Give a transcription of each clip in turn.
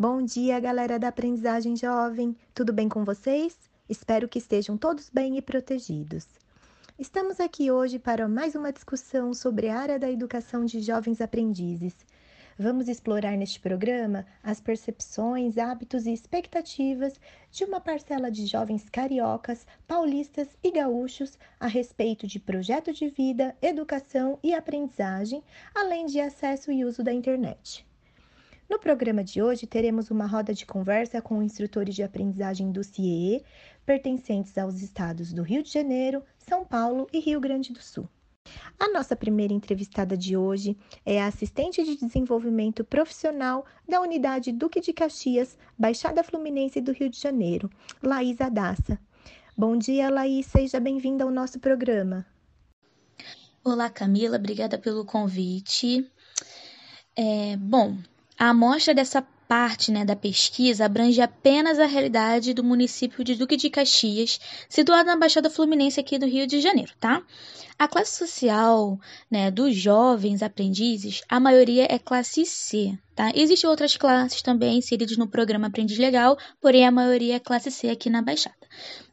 Bom dia, galera da Aprendizagem Jovem. Tudo bem com vocês? Espero que estejam todos bem e protegidos. Estamos aqui hoje para mais uma discussão sobre a área da educação de jovens aprendizes. Vamos explorar neste programa as percepções, hábitos e expectativas de uma parcela de jovens cariocas, paulistas e gaúchos a respeito de projeto de vida, educação e aprendizagem, além de acesso e uso da internet. No programa de hoje, teremos uma roda de conversa com instrutores de aprendizagem do CIE, pertencentes aos estados do Rio de Janeiro, São Paulo e Rio Grande do Sul. A nossa primeira entrevistada de hoje é a assistente de desenvolvimento profissional da unidade Duque de Caxias, Baixada Fluminense do Rio de Janeiro, Laís Adassa. Bom dia, Laís, seja bem-vinda ao nosso programa. Olá, Camila, obrigada pelo convite. É, bom, a amostra dessa parte né, da pesquisa abrange apenas a realidade do município de Duque de Caxias, situado na Baixada Fluminense aqui do Rio de Janeiro, tá? A classe social né, dos jovens aprendizes, a maioria é classe C, tá? Existem outras classes também inseridas no programa Aprendiz Legal, porém a maioria é classe C aqui na Baixada.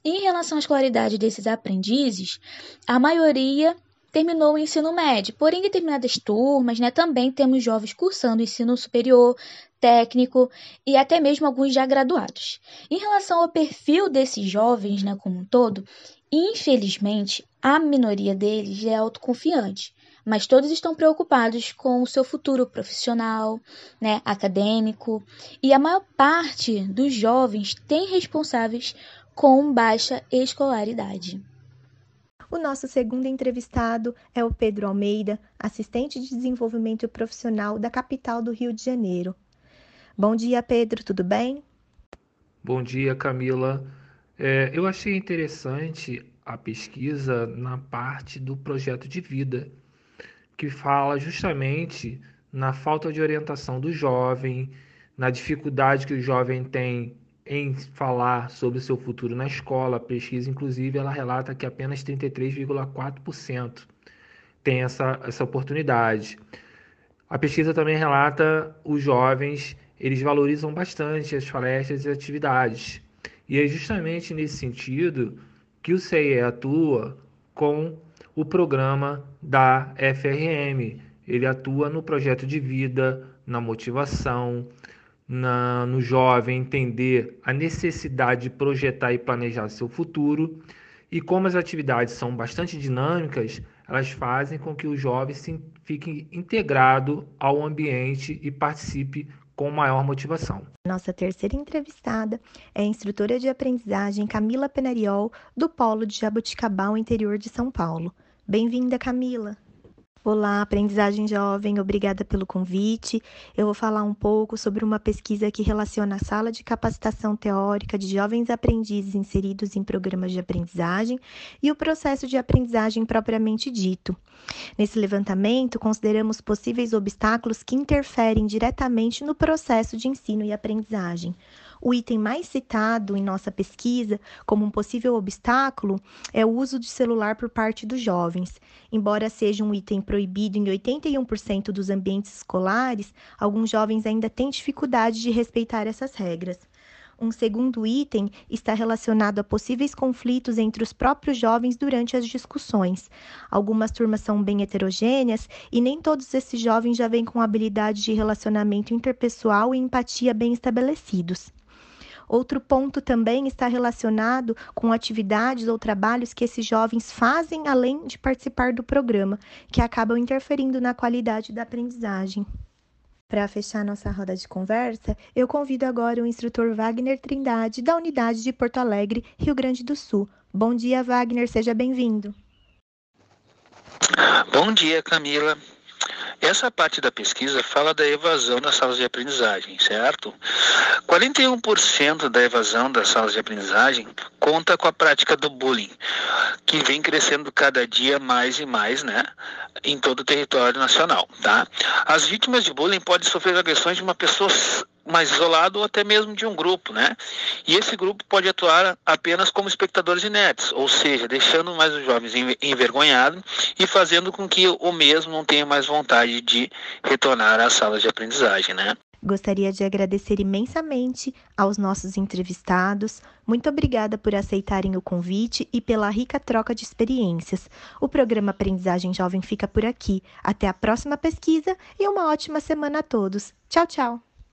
Em relação à escolaridade desses aprendizes, a maioria terminou o ensino médio. Porém, determinadas turmas, né, também temos jovens cursando ensino superior, técnico e até mesmo alguns já graduados. Em relação ao perfil desses jovens, né, como um todo, infelizmente, a minoria deles é autoconfiante, mas todos estão preocupados com o seu futuro profissional, né, acadêmico, e a maior parte dos jovens tem responsáveis com baixa escolaridade. O nosso segundo entrevistado é o Pedro Almeida, assistente de desenvolvimento profissional da capital do Rio de Janeiro. Bom dia, Pedro, tudo bem? Bom dia, Camila. É, eu achei interessante a pesquisa na parte do projeto de vida, que fala justamente na falta de orientação do jovem, na dificuldade que o jovem tem em falar sobre seu futuro na escola. A pesquisa, inclusive, ela relata que apenas 33,4% tem essa, essa oportunidade. A pesquisa também relata os jovens, eles valorizam bastante as palestras e atividades. E é justamente nesse sentido que o CIE atua com o programa da FRM. Ele atua no projeto de vida, na motivação, na, no jovem entender a necessidade de projetar e planejar seu futuro. E como as atividades são bastante dinâmicas, elas fazem com que o jovem se fique integrado ao ambiente e participe com maior motivação. Nossa terceira entrevistada é a instrutora de aprendizagem Camila Penariol, do Polo de Jaboticabal, interior de São Paulo. Bem-vinda, Camila! Olá, aprendizagem jovem, obrigada pelo convite. Eu vou falar um pouco sobre uma pesquisa que relaciona a sala de capacitação teórica de jovens aprendizes inseridos em programas de aprendizagem e o processo de aprendizagem propriamente dito. Nesse levantamento, consideramos possíveis obstáculos que interferem diretamente no processo de ensino e aprendizagem. O item mais citado em nossa pesquisa como um possível obstáculo é o uso de celular por parte dos jovens. Embora seja um item proibido em 81% dos ambientes escolares, alguns jovens ainda têm dificuldade de respeitar essas regras. Um segundo item está relacionado a possíveis conflitos entre os próprios jovens durante as discussões. Algumas turmas são bem heterogêneas e nem todos esses jovens já vêm com habilidade de relacionamento interpessoal e empatia bem estabelecidos. Outro ponto também está relacionado com atividades ou trabalhos que esses jovens fazem além de participar do programa, que acabam interferindo na qualidade da aprendizagem. Para fechar nossa roda de conversa, eu convido agora o instrutor Wagner Trindade, da unidade de Porto Alegre, Rio Grande do Sul. Bom dia, Wagner, seja bem-vindo. Bom dia, Camila. Essa parte da pesquisa fala da evasão das salas de aprendizagem, certo? 41% da evasão das salas de aprendizagem conta com a prática do bullying, que vem crescendo cada dia mais e mais, né, em todo o território nacional, tá? As vítimas de bullying podem sofrer agressões de uma pessoa mais isolado ou até mesmo de um grupo, né? E esse grupo pode atuar apenas como espectadores inertes, ou seja, deixando mais os jovens envergonhados e fazendo com que o mesmo não tenha mais vontade de retornar às salas de aprendizagem, né? Gostaria de agradecer imensamente aos nossos entrevistados. Muito obrigada por aceitarem o convite e pela rica troca de experiências. O programa Aprendizagem Jovem fica por aqui. Até a próxima pesquisa e uma ótima semana a todos. Tchau, tchau!